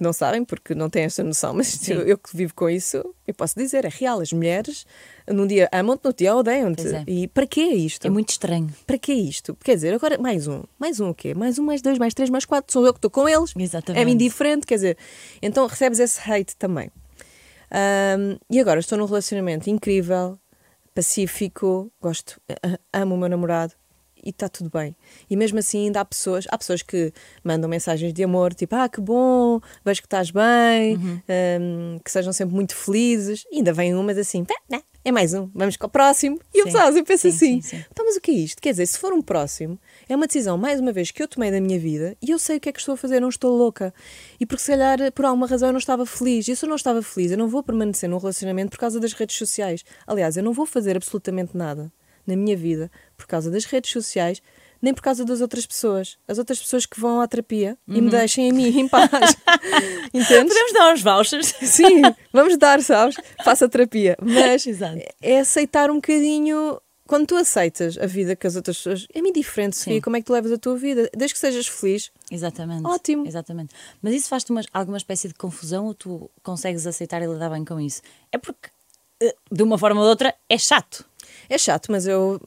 não sabem porque não têm esta noção, mas eu, eu que vivo com isso, eu posso dizer, é real. As mulheres num dia amam-te, no dia odeiam-te. É. E para que é isto? É muito estranho. Para que é isto? Quer dizer, agora mais um. Mais um o quê? Mais um, mais dois, mais três, mais quatro. Sou eu que estou com eles. Exatamente. É-me indiferente, quer dizer. Então recebes esse hate também. Ahm, e agora estou num relacionamento incrível, pacífico, gosto, amo o meu namorado e está tudo bem. E mesmo assim ainda há pessoas, há pessoas que mandam mensagens de amor, tipo, ah, que bom, vejo que estás bem, Uhum. ahm, que sejam sempre muito felizes. E ainda vem umas assim, "Pá, não, é mais um, vamos com o próximo. E eu, sabes, eu penso Sim, assim, sim, sim. então, mas o que é isto? Quer dizer, se for um próximo, é uma decisão, mais uma vez, que eu tomei da minha vida e eu sei o que é que estou a fazer, não estou louca. E porque se calhar, por alguma razão, eu não estava feliz. E se eu não estava feliz, eu não vou permanecer num relacionamento por causa das redes sociais. Aliás, eu não vou fazer absolutamente nada na minha vida por causa das redes sociais, nem por causa das outras pessoas. As outras pessoas que vão à terapia e Uhum. me deixem a mim em paz. Entendes? Podemos dar uns vouchers. Sim, vamos dar, sabes? Faça terapia. Mas Exato. é aceitar um bocadinho. Quando tu aceitas a vida que as outras pessoas. É-me indiferente, Sofia, Sim. como é que tu levas a tua vida. Desde que sejas feliz. Exatamente. Ótimo. Exatamente. Mas isso faz-te uma- alguma espécie de confusão ou tu consegues aceitar e lidar bem com isso? É porque, eh, de uma forma ou de outra, é chato. É chato, mas eu.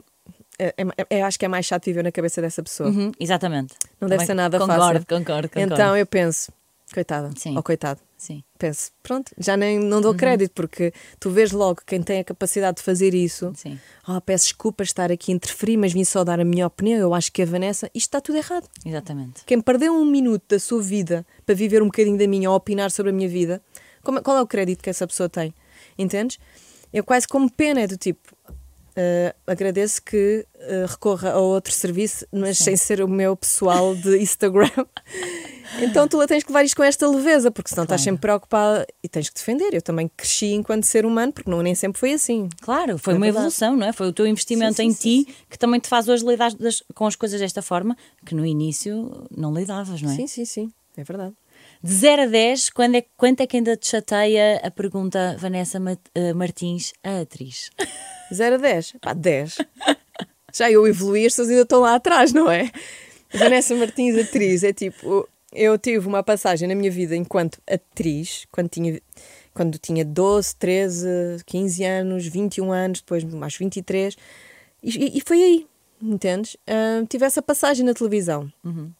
É, é- é- acho que é mais chato viver na cabeça dessa pessoa. Uhum, exatamente. Não deve Também ser nada concordo, fácil. Concordo, concordo. Então eu penso, coitada, Sim. ou coitado. Sim. Penso, pronto, já nem não dou Uhum. crédito, porque tu vês logo quem tem a capacidade de fazer isso. Sim. Oh, peço desculpa estar aqui a interferir, mas vim só dar a minha opinião. Eu acho que a Vanessa, isto está tudo errado. Exatamente. Quem perdeu um minuto da sua vida para viver um bocadinho da minha ou opinar sobre a minha vida, como- qual é o crédito que essa pessoa tem? Entendes? Eu quase como pena é do tipo. Eh, agradeço que eh, recorra a outro serviço, mas Sim. sem ser o meu pessoal de Instagram. Então tu tens que levar isto com esta leveza, porque senão estás sempre preocupada e tens que defender. Eu também cresci enquanto ser humano, porque não, nem sempre foi assim. Claro, foi é uma verdade. evolução, não é? Foi o teu investimento sim, sim, em ti que também te faz hoje lidar das, com as coisas desta forma, que no início não lidavas, não é? Sim, sim, sim, é verdade. De 0 a 10, quando é, quanto é que ainda te chateia a pergunta Vanessa eh, Martins, a atriz? 0 a 10? Pá, 10. Já eu evoluí, estas ainda estão lá atrás, não é? Vanessa Martins, atriz, é tipo, eu tive uma passagem na minha vida enquanto atriz, quando tinha, quando tinha 12, 13, 15 anos, 21 anos, depois mais 23, e, e foi aí, entendes? Uh, tive essa passagem na televisão. Uhum.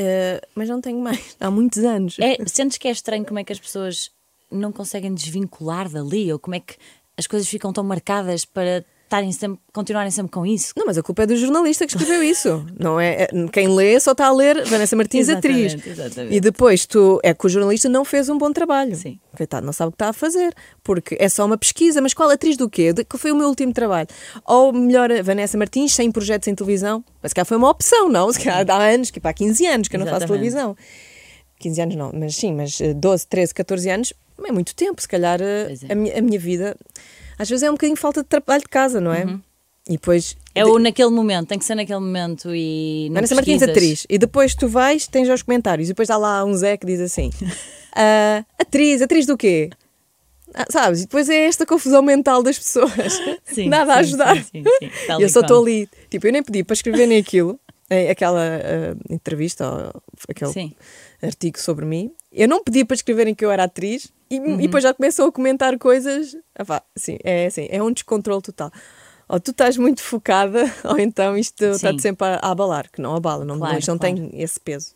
Uh, mas não tenho mais, há muitos anos. É, sentes que é estranho como é que as pessoas não conseguem desvincular dali, ou como é que as coisas ficam tão marcadas para estarem sempre, continuarem sempre com isso. Não, mas a culpa é do jornalista que escreveu isso. não é, é quem lê só está a ler Vanessa Martins exatamente, atriz. Exatamente. E depois tu é que o jornalista não fez um bom trabalho. Sim. Coitado, não sabe o que está a fazer, porque é só uma pesquisa, mas qual atriz do quê? Qual foi o meu último trabalho? Ou melhor, Vanessa Martins, sem projetos em televisão, mas cá foi uma opção, não? Se calhar há anos, que há 15 anos que eu não faço televisão. 15 anos não, mas sim, mas 12, 13, 14 anos é muito tempo, se calhar eh, é. a, minha, a minha vida às vezes é um bocadinho falta de trabalho de casa, não é? Uhum. E depois. É o naquele momento, tem que ser naquele momento e. Não Vanessa Martins, atriz. E depois tu vais, tens os comentários. E depois há lá um Zé que diz assim: uh, Atriz, atriz do quê? Ah, sabes? E depois é esta confusão mental das pessoas. Sim, Nada sim, a ajudar. Sim, e eu só estou ali. Tipo, eu nem pedi para escrever nem aquilo, aquela uh, entrevista ou aquele artigo sobre mim. Eu não pedi para escreverem que eu era atriz e, uhum. e depois já começam a comentar coisas. Ah, sim, é assim, é um descontrole total. Ou tu estás muito focada, ou então isto está-te sempre a, a, abalar, que não abala, não, claro, não claro. tem esse peso.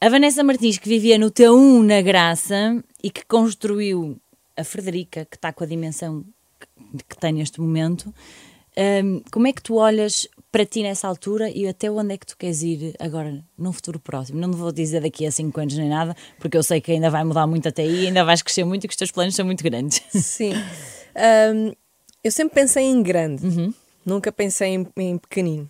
A Vanessa Martins, que vivia no T1 na Graça e que construiu a Frederica, que está com a dimensão que, que tem neste momento, um, como é que tu olhas para ti nessa altura e até onde é que tu queres ir agora, num futuro próximo? Não vou dizer daqui a 5 anos nem nada, porque eu sei que ainda vai mudar muito até aí, ainda vais crescer muito e que os teus planos são muito grandes. Sim. Um, eu sempre pensei em grande, uhum. nunca pensei em, em, pequenino.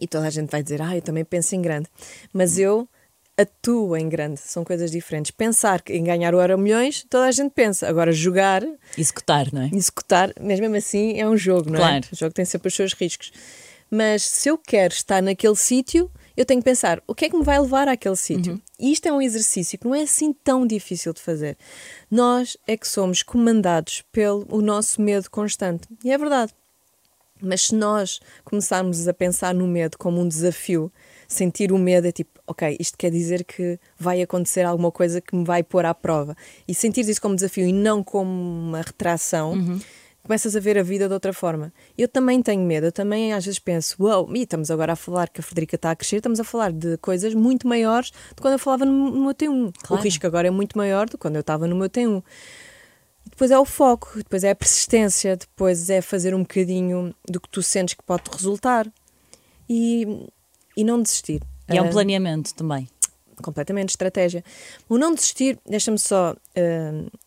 E toda a gente vai dizer, ah, eu também penso em grande. Mas eu atuo em grande, são coisas diferentes. Pensar em ganhar o Euro Milhões, toda a gente pensa. Agora, jogar. Executar, não é? Executar, mas mesmo assim é um jogo, não claro. é? O jogo tem sempre os seus riscos. Mas se eu quero estar naquele sítio, eu tenho que pensar o que é que me vai levar àquele sítio. Uhum. E isto é um exercício que não é assim tão difícil de fazer. Nós é que somos comandados pelo o nosso medo constante. E é verdade. Mas se nós começarmos a pensar no medo como um desafio, sentir o medo é tipo, ok, isto quer dizer que vai acontecer alguma coisa que me vai pôr à prova. E sentir isso como desafio e não como uma retração. Uhum começas a ver a vida de outra forma. Eu também tenho medo, eu também às vezes penso, uau, wow, e estamos agora a falar que a Frederica está a crescer, estamos a falar de coisas muito maiores do que quando eu falava no, no meu T1. Claro. O risco agora é muito maior do que quando eu estava no meu T1. Depois é o foco, depois é a persistência, depois é fazer um bocadinho do que tu sentes que pode resultar e, e não desistir. E é um ah, planeamento também. Completamente, estratégia. O não desistir, deixa-me só uh,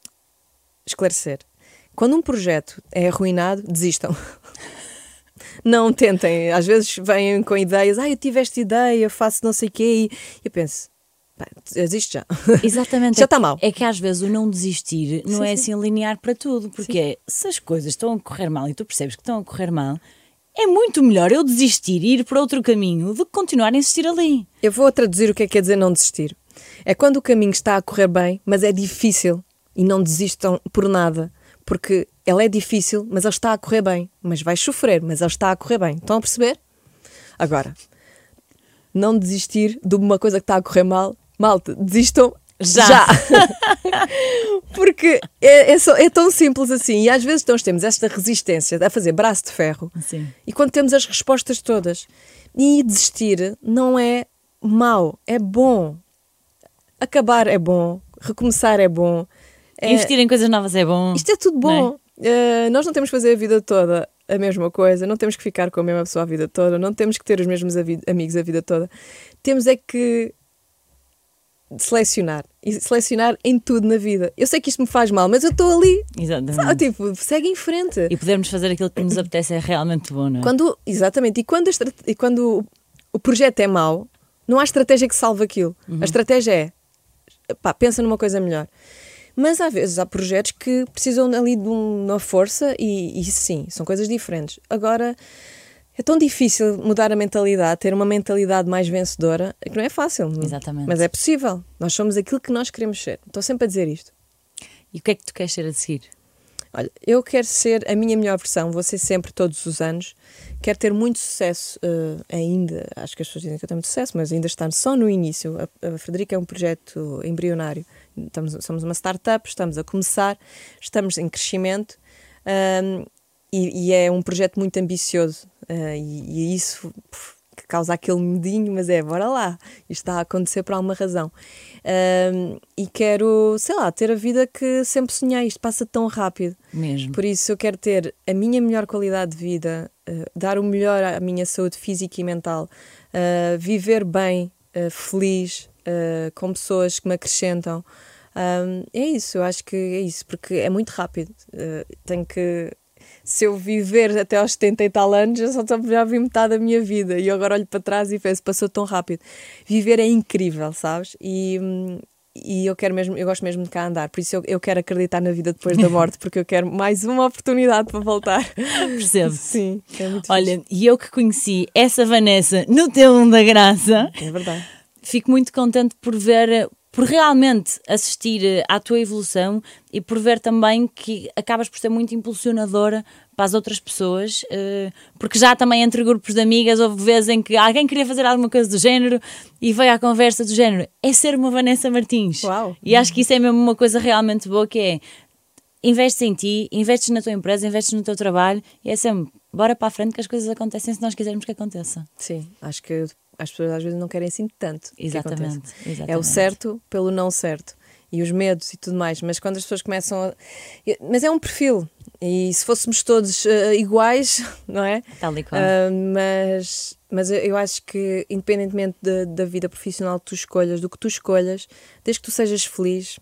esclarecer. Quando um projeto é arruinado, desistam. não tentem. Às vezes vêm com ideias, ah, eu tive esta ideia, faço não sei o quê, e eu penso, existe já. Exatamente. já está mal. É que às vezes o não desistir não sim, é sim. assim linear para tudo, porque é, se as coisas estão a correr mal e tu percebes que estão a correr mal, é muito melhor eu desistir e ir para outro caminho do que continuar a insistir ali. Eu vou traduzir o que é que quer dizer não desistir. É quando o caminho está a correr bem, mas é difícil e não desistam por nada porque ela é difícil, mas ela está a correr bem. Mas vais sofrer, mas ela está a correr bem. Estão a perceber? Agora, não desistir de uma coisa que está a correr mal. Malta, desistam já. já. Porque é, é, só, é, tão simples assim. E às vezes nós temos esta resistência a fazer braço de ferro. Sim. E quando temos as respostas todas. E desistir não é mau, é bom. Acabar é bom, recomeçar é bom. É, Investir em coisas novas é bom. Isto é tudo bom. É? Uh, nós não temos que fazer a vida toda a mesma coisa, não temos que ficar com a mesma pessoa a vida toda, não temos que ter os mesmos amigos a vida toda. Temos é que selecionar e selecionar em tudo na vida. Eu sei que isto me faz mal, mas eu estou ali. Exatamente. Sabe, tipo, segue em frente. E podermos fazer aquilo que nos apetece é realmente bom, não é? Quando, exatamente. E quando, e quando o projeto é mau, não há estratégia que salve aquilo. Uhum. A estratégia é, pá, pensa numa coisa melhor. Mas às vezes há projetos que precisam ali de uma força e, e sim, são coisas diferentes. Agora, é tão difícil mudar a mentalidade, ter uma mentalidade mais vencedora, que não é fácil. Exatamente. Mas é possível. Nós somos aquilo que nós queremos ser. Estou sempre a dizer isto. E o que é que tu queres ser a seguir? Olha, eu quero ser a minha melhor versão, vou ser sempre todos os anos. Quero ter muito sucesso uh, ainda. Acho que as pessoas dizem que eu tenho muito sucesso, mas ainda está só no início. A, a Frederica é um projeto embrionário. Estamos, somos uma startup, estamos a começar, estamos em crescimento um, e, e, é um projeto muito ambicioso. Uh, e, e, isso puf, que causa aquele medinho, mas é, bora lá, isto está a acontecer por alguma razão. Um, e quero, sei lá, ter a vida que sempre sonhei, isto passa tão rápido. Mesmo. Por isso eu quero ter a minha melhor qualidade de vida, uh, dar o melhor à minha saúde física e mental, uh, viver bem, uh, feliz, com pessoas que me acrescentam. Um, é isso, eu acho que é isso, porque é muito rápido. tenho que se eu viver até aos 70 e tal anos, eu só já vi metade da minha vida. E eu agora olho para trás e penso, passou tão rápido. Viver é incrível, sabes? E, e eu quero mesmo, eu gosto mesmo de cá andar, por isso eu, eu quero acreditar na vida depois da morte, porque eu quero mais uma oportunidade para voltar. Percebo. Sim, é muito Olha, e eu que conheci essa Vanessa no teu da Graça. É verdade. Fico muito contente por ver por realmente assistir eh, à tua evolução e por ver também que acabas por ser muito impulsionadora para as outras pessoas, eh, porque já também entre grupos de amigas houve vezes em que alguém queria fazer alguma coisa do género e veio à conversa do género, é ser uma Vanessa Martins. Uau. E acho que isso é mesmo uma coisa realmente boa que é investes em ti, investes na tua empresa, investes no teu trabalho e é sempre bora para a frente que as coisas acontecem se nós quisermos que aconteça. Sim, acho que as pessoas às vezes não querem assim tanto. Exatamente, exatamente. É o certo pelo não certo. E os medos e tudo mais. Mas quando as pessoas começam a. Mas é um perfil. E se fôssemos todos uh, iguais, não é? Tal e qual. Uh, mas, mas eu acho que, independentemente da, da vida profissional que tu escolhas, do que tu escolhas, desde que tu sejas feliz,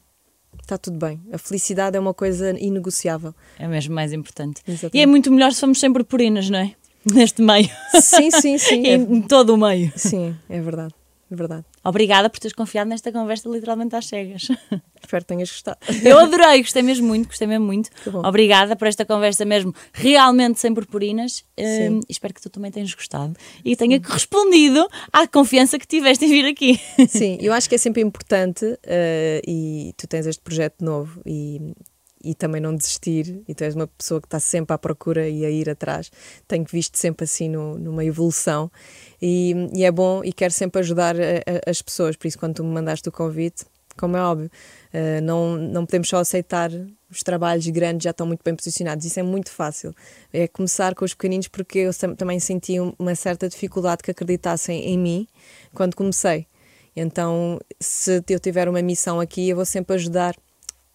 está tudo bem. A felicidade é uma coisa inegociável. É mesmo mais importante. Exatamente. E é muito melhor se formos sempre purinas, não é? neste meio. Sim, sim, sim. em é... todo o meio. Sim, é verdade. É verdade. Obrigada por teres confiado nesta conversa literalmente às cegas. Espero que tenhas gostado. Eu adorei, gostei mesmo muito, gostei mesmo muito. Obrigada por esta conversa mesmo realmente sem purpurinas. Um, espero que tu também tenhas gostado e tenha correspondido à confiança que tiveste em vir aqui. Sim, eu acho que é sempre importante uh, e tu tens este projeto novo e e também não desistir, e tu és uma pessoa que está sempre à procura e a ir atrás. Tenho visto sempre assim no, numa evolução e, e, é bom e quero sempre ajudar a, a, as pessoas, por isso quando tu me mandaste o convite, como é óbvio, uh, não, não podemos só aceitar os trabalhos grandes já estão muito bem posicionados, isso é muito fácil. É começar com os pequeninos porque eu também senti uma certa dificuldade que acreditassem em mim quando comecei. Então, se eu tiver uma missão aqui, eu vou sempre ajudar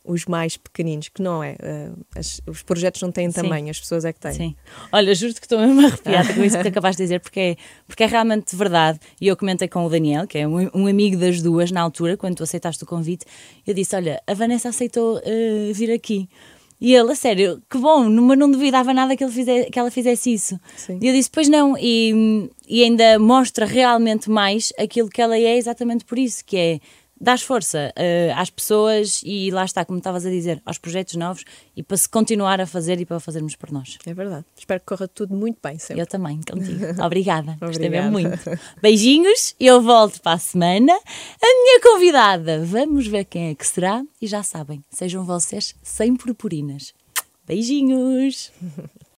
os mais pequeninos, que não é. Uh, as, os projetos não têm tamanho, Sim. as pessoas é que têm. Sim. Olha, juro-te que estou mesmo arrepiada com isso que tu acabaste de dizer, porque é, porque é realmente verdade. E eu comentei com o Daniel, que é um, um, amigo das duas na altura, quando tu aceitaste o convite, eu disse: Olha, a Vanessa aceitou uh, vir aqui. E ele, a sério, que bom, mas não duvidava nada que, ele fizesse, que ela fizesse isso. Sim. E eu disse, pois não, e, e ainda mostra realmente mais aquilo que ela é exatamente por isso, que é dás força uh, às pessoas e lá está, como estavas a dizer, aos projetos novos e para se continuar a fazer e para fazermos por nós. É verdade. Espero que corra tudo muito bem sempre. Eu também, contigo. Obrigada. Gostei mesmo muito. Beijinhos, eu volto para a semana. A minha convidada, vamos ver quem é que será e já sabem, sejam vocês sem purpurinas. Beijinhos!